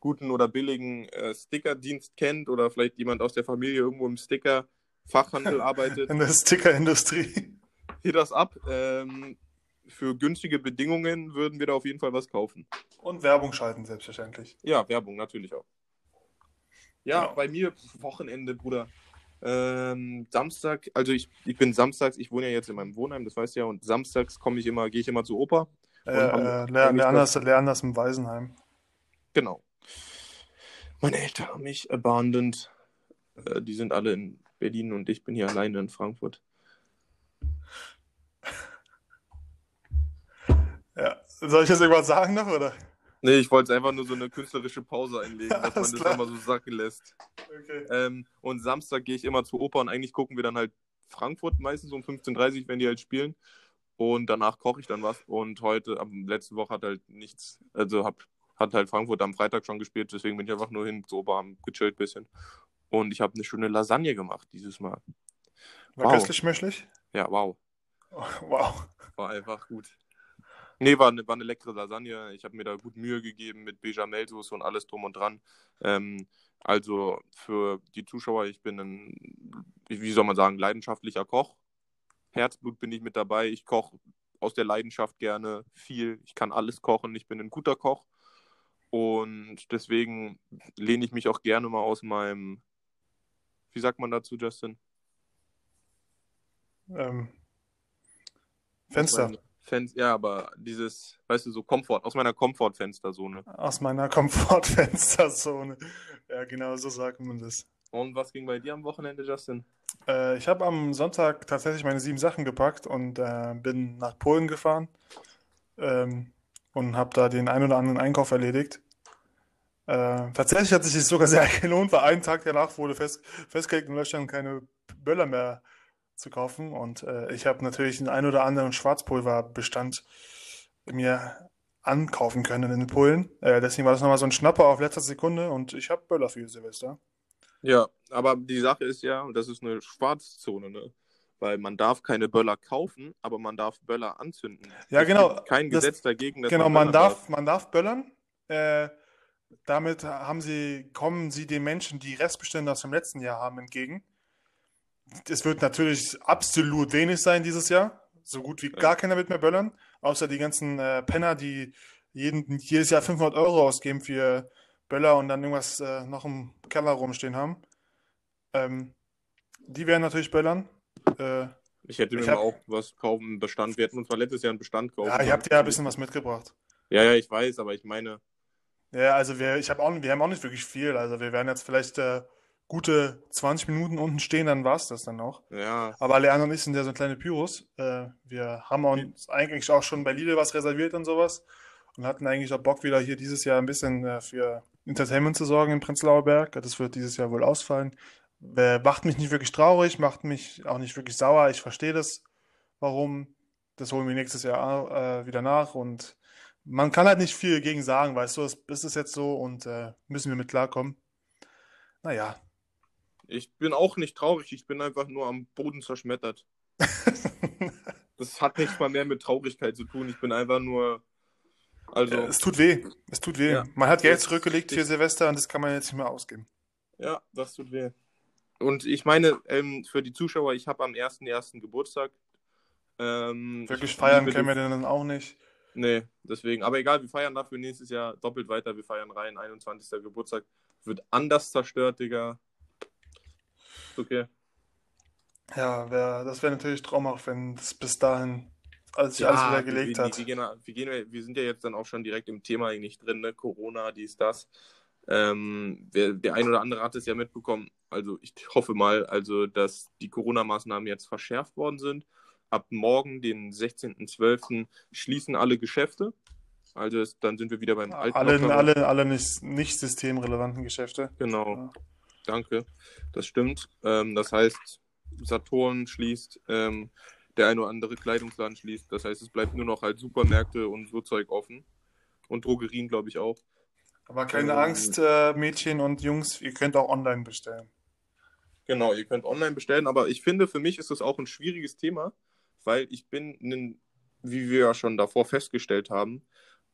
guten oder billigen äh, Stickerdienst kennt oder vielleicht jemand aus der Familie irgendwo im Sticker-Fachhandel arbeitet, In der Stickerindustrie. hier das ab. Ähm, für günstige Bedingungen würden wir da auf jeden Fall was kaufen. Und Werbung schalten, selbstverständlich. Ja, Werbung natürlich auch. Ja, Ja. bei mir Wochenende, Bruder. Ähm, Samstag, also ich, ich bin samstags, ich wohne ja jetzt in meinem Wohnheim, das weißt du ja, und samstags komme ich immer, gehe ich immer zur Oper. Äh, äh, Leander, ist, Leander ist im Waisenheim. Genau. Meine Eltern haben mich abandoned. Äh, die sind alle in Berlin und ich bin hier alleine in Frankfurt. Soll ich jetzt irgendwas sagen noch, oder? Nee, ich wollte einfach nur so eine künstlerische Pause einlegen, dass man alles das klar. immer so sacken lässt. Okay. Ähm, und Samstag gehe ich immer zur Oper und eigentlich gucken wir dann halt Frankfurt meistens um 15.30 Uhr, wenn die halt spielen. Und danach koche ich dann was. Und heute, am letzte Woche hat halt nichts, also hab, hat halt Frankfurt am Freitag schon gespielt, deswegen bin ich einfach nur hin zur Oper, haben gechillt ein bisschen. Und ich habe eine schöne Lasagne gemacht dieses Mal. War Wow. köstlich schmöchlich? Ja, wow. Oh, wow. War einfach gut. Nee, war eine, war eine leckere Lasagne. Ich habe mir da gut Mühe gegeben mit Bechamelsoße und alles drum und dran. Ähm, also für die Zuschauer, ich bin ein, wie soll man sagen, leidenschaftlicher Koch. Herzblut bin ich mit dabei. Ich koche aus der Leidenschaft gerne viel. Ich kann alles kochen. Ich bin ein guter Koch. Und deswegen lehne ich mich auch gerne mal aus meinem, wie sagt man dazu, Justin? Ähm, Fenster. Fen ja, aber dieses, weißt du, so Komfort, aus meiner Komfortfensterzone. Aus meiner Komfortfensterzone. Ja, genau so sagt man das. Und was ging bei dir am Wochenende, Justin? Äh, ich habe am Sonntag tatsächlich meine sieben Sachen gepackt und äh, bin nach Polen gefahren ähm, und habe da den ein oder anderen Einkauf erledigt. Äh, tatsächlich hat sich das sogar sehr gelohnt, weil einen Tag danach wurde fest, festgelegt in Deutschland keine Böller mehr zu kaufen und äh, ich habe natürlich den ein oder anderen Schwarzpulverbestand mir ankaufen können in Polen. Äh, deswegen war das nochmal so ein Schnapper auf letzter Sekunde und ich habe Böller für Silvester. Ja, aber die Sache ist ja, das ist eine Schwarzzone, ne? Weil man darf keine Böller kaufen, aber man darf Böller anzünden. Ja, Es genau. kein Das- Gesetz dagegen, Genau, man man böllern darf, man darf böllern. Äh, damit haben sie, kommen sie den Menschen, die Restbestände aus dem letzten Jahr haben, entgegen. Es wird natürlich absolut wenig sein dieses Jahr. So gut wie gar keiner wird mehr böllern. Außer die ganzen äh, Penner, die jeden, jedes Jahr 500 Euro ausgeben für Böller und dann irgendwas äh, noch im Keller rumstehen haben. Ähm, die werden natürlich böllern. Äh, Ich hätte mir Ich hab- auch was kaufen, einen Bestand. Wir hätten uns mal letztes Jahr einen Bestand kaufen. ja, ich habe dir ja ein bisschen was mitgebracht. Ja, ja, ich weiß, aber ich meine, Ja, also wir, ich habe auch, wir haben auch nicht wirklich viel. Also wir werden jetzt vielleicht äh, gute 20 Minuten unten stehen, dann war es das dann auch. Ja. Aber alle anderen sind ja so kleine Pyros. Äh, wir haben uns eigentlich auch schon bei Lidl was reserviert und sowas und hatten eigentlich auch Bock, wieder hier dieses Jahr ein bisschen äh, für Entertainment zu sorgen in Prenzlauer Berg. Das wird dieses Jahr wohl ausfallen. Äh, macht mich nicht wirklich traurig, macht mich auch nicht wirklich sauer. Ich verstehe das, warum. Das holen wir nächstes Jahr äh, wieder nach und man kann halt nicht viel gegen sagen, weißt du, es ist jetzt so und äh, müssen wir mit klarkommen. Naja. Ich bin auch nicht traurig, ich bin einfach nur am Boden zerschmettert. das hat nichts mal mehr mit Traurigkeit zu tun, ich bin einfach nur. Also. Ja, es tut weh. Es tut weh. Ja. Man hat Geld zurückgelegt für Silvester und das kann man jetzt nicht mehr ausgeben. Ja, das tut weh. Und ich meine, ähm, für die Zuschauer, ich habe am 1.1. Geburtstag. Ähm, Wirklich feiern können wir denn dann auch nicht. Nee, deswegen. Aber egal, wir feiern dafür nächstes Jahr doppelt weiter. Wir feiern rein. 21. Geburtstag wird anders zerstört, Digga. Okay. Ja, wär, das wäre natürlich traumhaft, wenn es bis dahin alles, ja, alles wieder gelegt wir, hat. Wir, gehen, wir, gehen, wir sind ja jetzt dann auch schon direkt im Thema eigentlich drin, ne? Corona, dies, das. Ähm, wer, der ein oder andere hat es ja mitbekommen. Also ich hoffe mal, also dass die Corona-Maßnahmen jetzt verschärft worden sind ab morgen, den 16.12., schließen alle Geschäfte. Also es, dann sind wir wieder beim alten. Alle, Lockdown. alle, alle nicht, nicht systemrelevanten Geschäfte. Genau. Ja. Danke. Das stimmt. Ähm, das heißt, Saturn schließt, ähm, der ein oder andere Kleidungsladen schließt. Das heißt, es bleibt nur noch halt Supermärkte und so Zeug offen. Und Drogerien, glaube ich, auch. Aber keine ähm, Angst, äh, Mädchen und Jungs, ihr könnt auch online bestellen. Genau, ihr könnt online bestellen, aber ich finde, für mich ist das auch ein schwieriges Thema, weil ich bin, ein, wie wir ja schon davor festgestellt haben,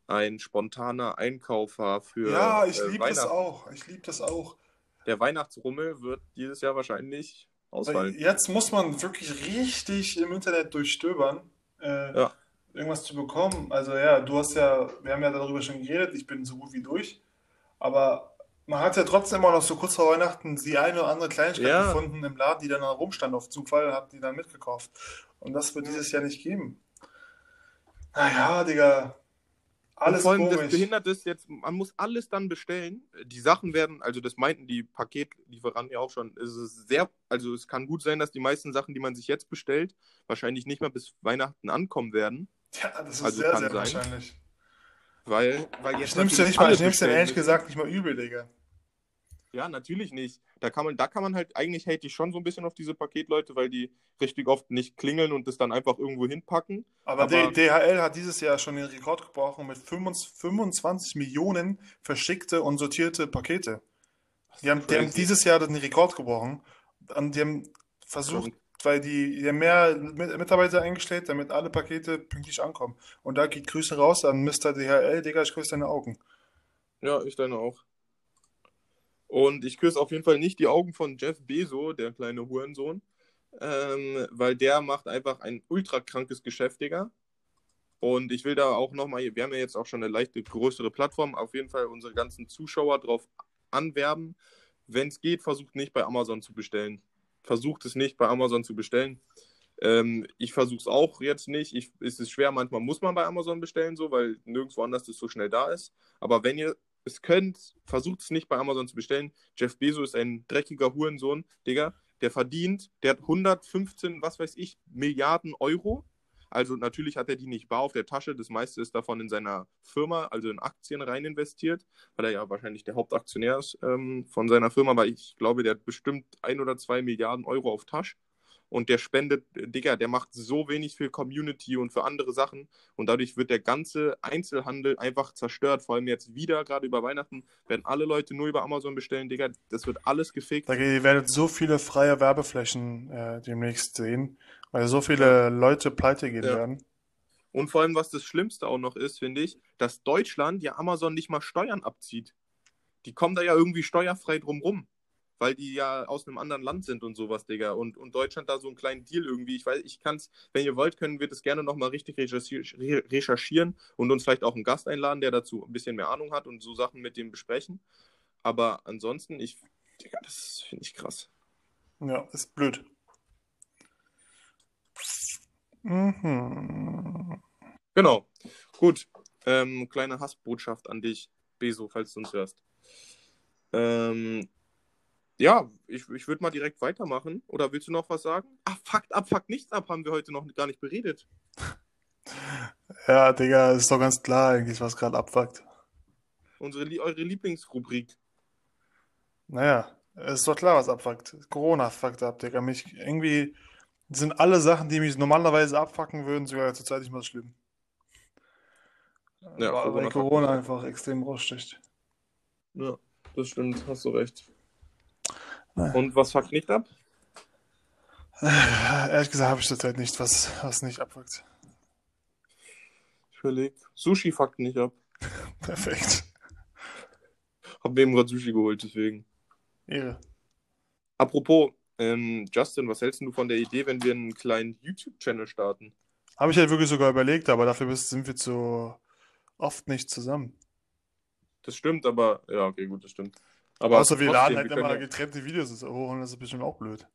ein spontaner Einkaufer für. Ja, ich äh, liebe das auch. Ich liebe das auch. Der Weihnachtsrummel wird dieses Jahr wahrscheinlich ausfallen. Jetzt muss man wirklich richtig im Internet durchstöbern, äh, ja. irgendwas zu bekommen. Also ja, du hast ja, wir haben ja darüber schon geredet, ich bin so gut wie durch. Aber man hat ja trotzdem immer noch so kurz vor Weihnachten die eine oder andere Kleinigkeit ja. gefunden im Laden, die dann rumstand auf Zufall, hat die dann mitgekauft. Und das wird dieses Jahr nicht geben. Naja, Digga. Alles und vor allem komisch. das Behinderte ist jetzt, man muss alles dann bestellen. Die Sachen werden, also das meinten die Paketlieferanten ja auch schon, es ist sehr, also es kann gut sein, dass die meisten Sachen, die man sich jetzt bestellt, wahrscheinlich nicht mal bis Weihnachten ankommen werden. Ja, das ist also sehr, sehr sein. wahrscheinlich. Weil, weil jetzt ich nehm's dir nicht mal, ich nehm's dir ehrlich gesagt nicht mal übel, Digga. Ja, natürlich nicht. Da kann man, da kann man halt, eigentlich hate ich schon so ein bisschen auf diese Paketleute, weil die richtig oft nicht klingeln und das dann einfach irgendwo hinpacken. Aber, Aber DHL hat dieses Jahr schon den Rekord gebrochen mit 25 Millionen verschickte und sortierte Pakete. Die haben, die haben, dieses Jahr den Rekord gebrochen. Und die haben versucht, weil die, die haben mehr Mitarbeiter eingestellt, damit alle Pakete pünktlich ankommen. Und da geht Grüße raus an Mr. DHL, Digga, ich grüße deine Augen. Ja, ich deine auch. Und ich küsse auf jeden Fall nicht die Augen von Jeff Bezo, der kleine Hurensohn, ähm, weil der macht einfach ein ultra krankes Geschäft, Digga. Und ich will da auch nochmal, wir haben ja jetzt auch schon eine leichte größere Plattform, auf jeden Fall unsere ganzen Zuschauer drauf anwerben. Wenn es geht, versucht nicht bei Amazon zu bestellen. Versucht es nicht bei Amazon zu bestellen. Ähm, ich versuche es auch jetzt nicht. Ich, es ist schwer, manchmal muss man bei Amazon bestellen, so, weil nirgendwo anders das so schnell da ist. Aber wenn ihr es könnt, versucht es nicht bei Amazon zu bestellen. Jeff Bezos ist ein dreckiger Hurensohn, Digga. Der verdient, der hat 115, was weiß ich, Milliarden Euro. Also natürlich hat er die nicht bar auf der Tasche. Das meiste ist davon in seiner Firma, also in Aktien rein investiert, weil er ja wahrscheinlich der Hauptaktionär ist ähm, von seiner Firma. Aber ich glaube, der hat bestimmt ein oder zwei Milliarden Euro auf Tasche und der spendet, Digga, der macht so wenig für Community und für andere Sachen und dadurch wird der ganze Einzelhandel einfach zerstört. Vor allem jetzt wieder, gerade über Weihnachten, werden alle Leute nur über Amazon bestellen, Digga, das wird alles gefickt. Ihr werdet so viele freie Werbeflächen äh, demnächst sehen, weil so viele Leute pleite gehen ja. werden. Und vor allem, was das Schlimmste auch noch ist, finde ich, dass Deutschland ja Amazon nicht mal Steuern abzieht. Die kommen da ja irgendwie steuerfrei drum rum weil die ja aus einem anderen Land sind und sowas, Digga. Und, und Deutschland da so einen kleinen Deal irgendwie. Ich weiß, ich kann es, wenn ihr wollt, können wir das gerne nochmal richtig recherchieren und uns vielleicht auch einen Gast einladen, der dazu ein bisschen mehr Ahnung hat und so Sachen mit dem besprechen. Aber ansonsten, ich, Digga, das finde ich krass. Ja, ist blöd. Mhm. Genau. Gut. Ähm, kleine Hassbotschaft an dich, Beso, falls du uns hörst. Ähm, ja, ich, ich würde mal direkt weitermachen. Oder willst du noch was sagen? Ach, Fakt ab, Fakt nichts ab haben wir heute noch gar nicht beredet. Ja, Digga, ist doch ganz klar eigentlich, was gerade abfuckt. Unsere, eure Lieblingsrubrik. Naja, ist doch klar, was abfuckt. Corona fuckt ab, Digga. Mich irgendwie sind alle Sachen, die mich normalerweise abfucken würden, sogar zurzeit nicht mal schlimm. Ja, weil, Corona Corona einfach extrem raussticht. Ja, das stimmt, hast du recht. Naja. Und was fuckt nicht ab? Ehrlich gesagt habe ich zurzeit nicht, was, was nicht abfuckt. Ich überleg. Sushi fuckt nicht ab. Perfekt. Hab mir eben gerade Sushi geholt, deswegen. Ehre. Apropos, ähm, Justin, was hältst du von der Idee, wenn wir einen kleinen YouTube-Channel starten? Habe ich halt wirklich sogar überlegt, aber dafür sind wir zu oft nicht zusammen. Das stimmt, aber ja, okay, gut, das stimmt. Aber Außer wir laden halt können immer ja, getrennte Videos hoch und das ist bestimmt auch blöd.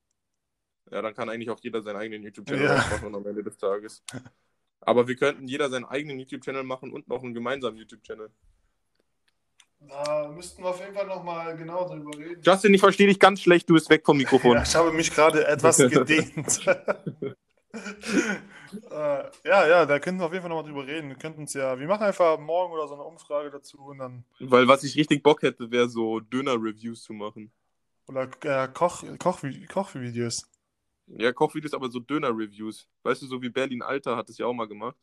ja, dann kann eigentlich auch jeder seinen eigenen YouTube-Channel Ja. machen am Ende des Tages. Aber wir könnten jeder seinen eigenen YouTube-Channel machen und noch einen gemeinsamen YouTube-Channel. Da müssten wir auf jeden Fall nochmal genau drüber reden. Justin, ich verstehe dich ganz schlecht, du bist weg vom Mikrofon. Ja, ich habe mich gerade etwas gedehnt. äh, ja, ja, da könnten wir auf jeden Fall nochmal drüber reden. Wir könnten uns ja, wir machen einfach morgen oder so eine Umfrage dazu und dann, Weil was ich richtig Bock hätte, wäre so Döner-Reviews zu machen. oder äh, Koch, Koch, Kochvideos. Ja, Kochvideos, aber so Döner-Reviews. Weißt du, so wie Berlin Alter hat es ja auch mal gemacht.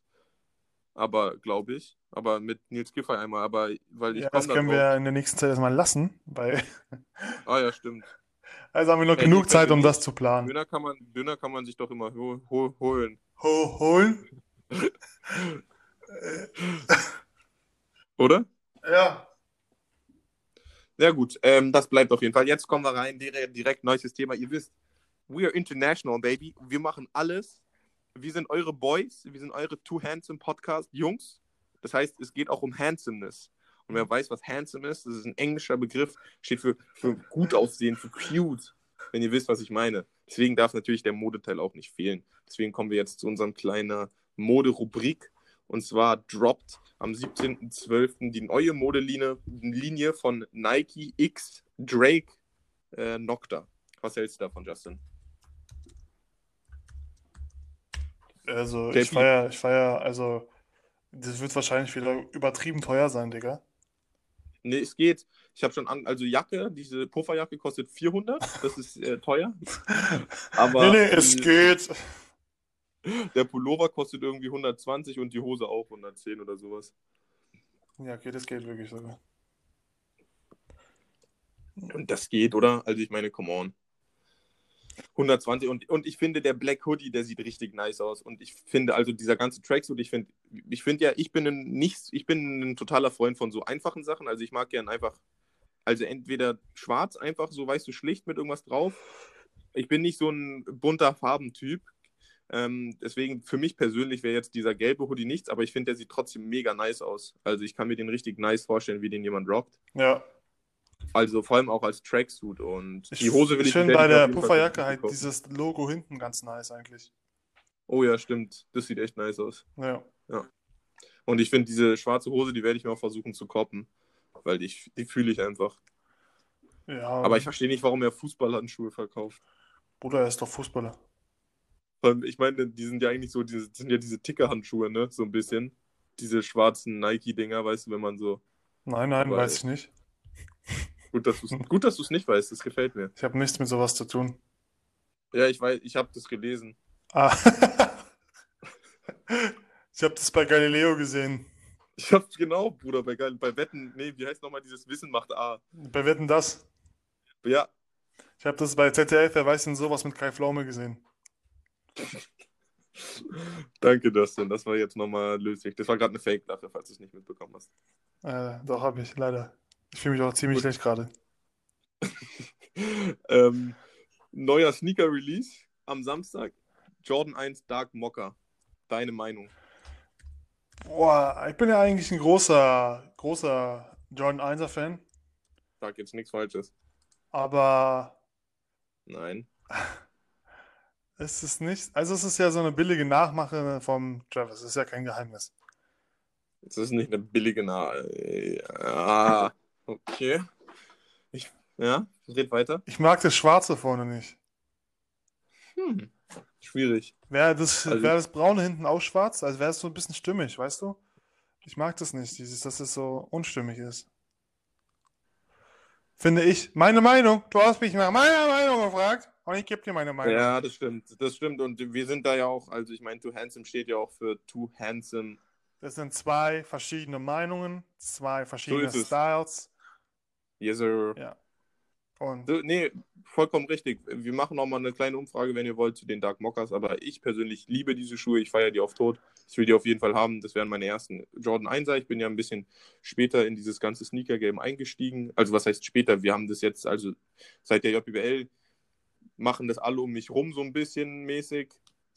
Aber, glaube ich. Aber mit Nils Giffey einmal. Aber, weil ich Ja, das da können wir in der nächsten Zeit erstmal lassen, weil Ah ja, stimmt. also haben wir noch Ey, genug die Zeit, um das zu planen. Döner kann man, Döner kann man sich doch immer ho ho holen. Ho holen? Oder? Ja. Ja gut, ähm, das bleibt auf jeden Fall. Jetzt kommen wir rein, direkt, direkt neues Thema. Ihr wisst, we are international, baby. Wir machen alles. Wir sind eure Boys, wir sind eure Two Handsome Podcast Jungs. Das heißt, es geht auch um Handsomeness. Und wer weiß, was handsome ist, das ist ein englischer Begriff, steht für, für gut aussehen, für cute, wenn ihr wisst, was ich meine. Deswegen darf natürlich der Modeteil auch nicht fehlen. Deswegen kommen wir jetzt zu unserem kleinen Mode-Rubrik. Und zwar droppt am 17.12. die neue Modelinie Linie von Nike X Drake äh, Nocta. Was hältst du davon, Justin? Also JP. ich feier, ich feier, also das wird wahrscheinlich wieder übertrieben teuer sein, Digga. Nee, es geht. Ich habe schon an, also Jacke, diese Pufferjacke kostet 400. Das ist äh, teuer. Aber nee, nee, es die- geht. der Pullover kostet irgendwie 120 und die Hose auch 110 oder sowas. Ja, okay, das geht wirklich sogar. Und das geht, oder? Also ich meine, come on. 120 und, und ich finde, der Black Hoodie, der sieht richtig nice aus. Und ich finde, also dieser ganze Tracksuit, ich finde, ich finde ja, ich bin ein nicht, ich bin ein totaler Freund von so einfachen Sachen. Also ich mag gern einfach, also entweder schwarz, einfach so, weißt du, schlicht mit irgendwas drauf. Ich bin nicht so ein bunter Farbentyp. Ähm, deswegen, für mich persönlich wäre jetzt dieser gelbe Hoodie nichts, aber ich finde, der sieht trotzdem mega nice aus. Also ich kann mir den richtig nice vorstellen, wie den jemand rockt. Ja. Also vor allem auch als Tracksuit und Ich, die Hose will ich mir bei der Pufferjacke halt dieses Logo hinten ganz nice eigentlich. Oh ja, stimmt. Das sieht echt nice aus. Ja. Und ich finde diese schwarze Hose, die werde ich mir auch versuchen zu koppen. Weil die, die fühle ich einfach. Ja. Aber ich verstehe nicht, warum er Fußballhandschuhe verkauft. Bruder, er ist doch Fußballer. Ich meine, die sind ja eigentlich so, diese, sind ja diese Ticker-Handschuhe, ne? So ein bisschen. Diese schwarzen Nike-Dinger, weißt du, wenn man so. Nein, nein, weiß ich nicht. Gut, dass du es gut, dass du es nicht weißt, das gefällt mir. Ich habe nichts mit sowas zu tun. Ja, ich weiß, ich habe das gelesen. Ah. ich habe das bei Galileo gesehen. Ich hab's genau, Bruder, bei, bei Wetten, nee, wie heißt nochmal dieses Wissen macht A. Bei Wetten das? Ja, Ich habe das bei ZDF, wer weiß denn sowas mit Kai Pflaume gesehen. danke, Dustin. Das war jetzt nochmal löslich. Das war gerade eine Fake-Lache, falls du es nicht mitbekommen hast. Äh, doch, habe ich, leider. Ich fühle mich auch ziemlich Gut. schlecht gerade. ähm, neuer Sneaker-Release am Samstag. Jordan 1 Dark Mocha. Deine Meinung? Boah, ich bin ja eigentlich ein großer, großer Jordan 1er Fan, Sag jetzt nichts Falsches. aber Nein. es ist nicht, also es ist ja so eine billige Nachmache vom Travis, das ist ja kein Geheimnis. Das ist nicht eine billige Na. Ja, okay. Ich, Ja, red weiter. Ich mag das Schwarze vorne nicht. Hm. Schwierig. Wäre das, Also- wär das Braune hinten auch schwarz? Also wäre es so ein bisschen stimmig, weißt du? Ich mag das nicht, dieses, dass es so unstimmig ist. Finde ich. Meine Meinung. Du hast mich nach meiner Meinung gefragt und ich gebe dir meine Meinung. Ja, das stimmt. Das stimmt. Und wir sind da ja auch, also ich meine, Too Handsome steht ja auch für Too Handsome. Das sind zwei verschiedene Meinungen, zwei verschiedene es. Styles. Yes, sir. Ja. Und Nee, vollkommen richtig. Wir machen noch mal eine kleine Umfrage, wenn ihr wollt, zu den Dark Mockers. Aber ich persönlich liebe diese Schuhe. Ich feiere die auf Tod. Ich will die auf jeden Fall haben. Das wären meine ersten Jordan 1er. Ich bin ja ein bisschen später in dieses ganze Sneaker-Game eingestiegen. Also was heißt später? Wir haben das jetzt, also seit der JBL machen das alle um mich rum so ein bisschen mäßig.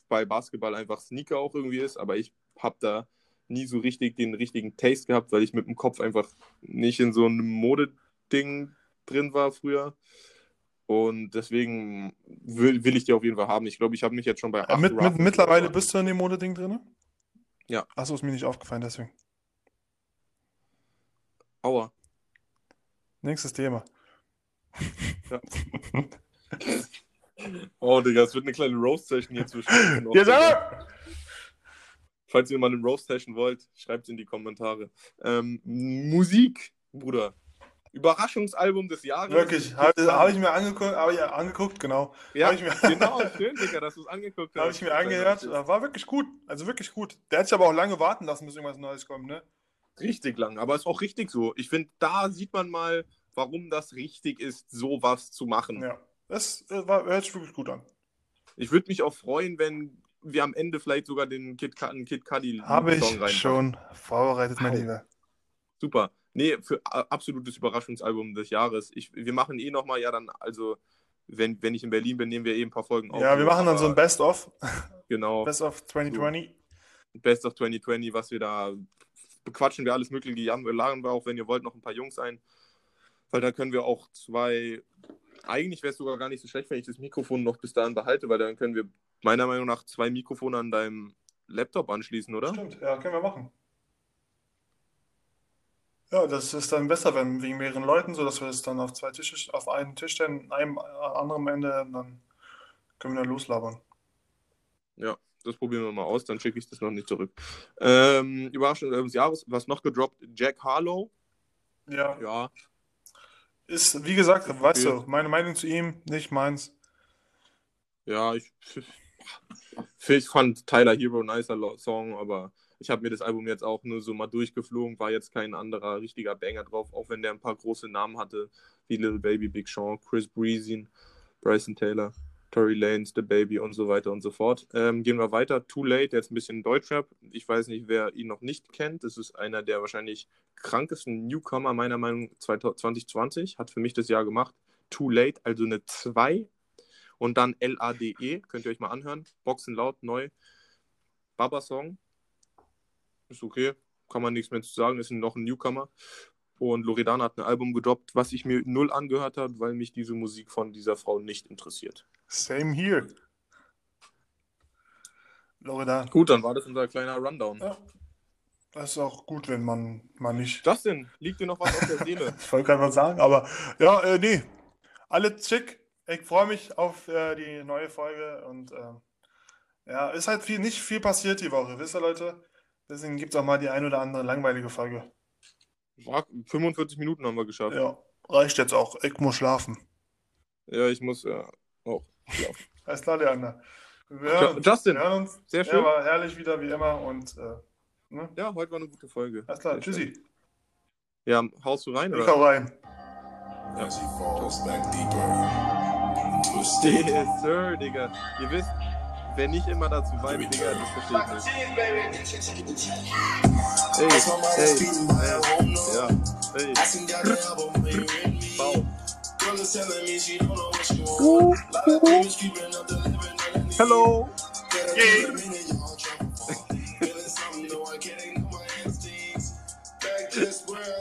Bei Basketball einfach Sneaker auch irgendwie ist. Aber ich habe da nie so richtig den richtigen Taste gehabt, weil ich mit dem Kopf einfach nicht in so einem Modeding drin war früher. Und deswegen will, will ich die auf jeden Fall haben. Ich glaube, ich habe mich jetzt schon bei äh, acht mit, mit, mittlerweile bist du in dem Modeding drin? Ja. Achso, ist mir nicht aufgefallen, deswegen. Aua. Nächstes Thema. Oh, Digga, es wird eine kleine Roast-Session hier zwischen. Ja! Falls ihr mal eine Roast-Session wollt, schreibt es in die Kommentare. Ähm, Musik, Bruder. Überraschungsalbum des Jahres. Wirklich, habe hab ich mir angeguckt, habe ich angeguckt, genau. Ja, mir- genau, schön, Digga, dass du es angeguckt hast. Habe ich mir angehört, war wirklich gut. Also wirklich gut. Der hat sich aber auch lange warten lassen, bis irgendwas Neues kommt, ne? Richtig lang, aber ist auch richtig so. Ich finde, da sieht man mal, warum das richtig ist, sowas zu machen. Ja. Das war, hört sich wirklich gut an. Ich würde mich auch freuen, wenn wir am Ende vielleicht sogar den Kid, Kid Cudi Habe ich schon vorbereitet, mein. Lieber. Super. Nee, für absolutes Überraschungsalbum des Jahres. Ich, wir machen eh nochmal, ja dann, also, wenn, wenn ich in Berlin bin, nehmen wir eh ein paar Folgen auf. Ja, wir machen dann so ein Best-of. Genau, Best of 2020. Best of 2020, was wir da bequatschen wir alles Mögliche. Wir laden wir auch, wenn ihr wollt, noch ein paar Jungs ein. Weil da können wir auch zwei. Eigentlich wäre es sogar gar nicht so schlecht, wenn ich das Mikrofon noch bis dahin behalte, weil dann können wir meiner Meinung nach zwei Mikrofone an deinem Laptop anschließen, oder? Stimmt, ja, können wir machen. Ja, das ist dann besser, wenn wegen mehreren Leuten, so dass wir es dann auf zwei Tische, auf einen Tisch stellen, einem äh, anderen Ende, dann können wir dann loslabern. Ja, das probieren wir mal aus, dann schicke ich das noch nicht zurück. Ähm, Überraschung des Jahres, was noch gedroppt? Jack Harlow. Ja, Ja, ist, wie gesagt, weißt du, meine Meinung zu ihm, nicht meins. ja, ich, ich fand Tyler Hero ein nicer Song, aber ich habe mir das Album jetzt auch nur so mal durchgeflogen, war jetzt kein anderer richtiger Banger drauf, auch wenn der ein paar große Namen hatte, wie Little Baby, Big Sean, Chris Breezy, Bryson Taylor, Tory Lanez, The Baby und so weiter und so fort. Ähm, gehen wir weiter. Too Late, jetzt ein bisschen Deutschrap. Ich weiß nicht, wer ihn noch nicht kennt. Das ist einer der wahrscheinlich krankesten Newcomer meiner Meinung nach 2020. Hat für mich das Jahr gemacht. Too Late, also eine 2. Und dann L-A-D-E, könnt ihr euch mal anhören. Boxen laut, neu. Baba-Song. Ist okay, kann man nichts mehr zu sagen, ist noch ein Newcomer. Und Loredana hat ein Album gedroppt, was ich mir null angehört habe, weil mich diese Musik von dieser Frau nicht interessiert. Same here. Loredan. Gut, dann war das unser kleiner Rundown. Ja. Das ist auch gut, wenn man mal nicht. Justin, liegt dir noch was auf der Seele? Ich wollte gerade was sagen, aber ja, äh, nee. Alle schick. Ich freue mich auf äh, die neue Folge und äh, ja, ist halt viel, nicht viel passiert die Woche, wisst ihr, Leute? Deswegen gibt es auch mal die ein oder andere langweilige Folge. War- 45 Minuten haben wir geschafft. Ja, reicht jetzt auch. Ich muss schlafen. Ja, ich muss ja auch. schlafen. Alles klar, Leander. Wir Ja, Justin, wir hören uns. sehr Ja, schön. war herrlich wieder, wie immer. Und äh, ne? Ja, heute war eine gute Folge. alles klar, Sehr schön. tschüssi. Ja, haust du rein, Ich hau rein. As he falls back deeper into a state. Yes, Sir, Digga. Ihr wisst, Wer nicht immer dazu weint, Digga, das verstehe ich nicht. Hey, hey, ey, ja, hey. Wow. Uh, uh, Hello. Yeah.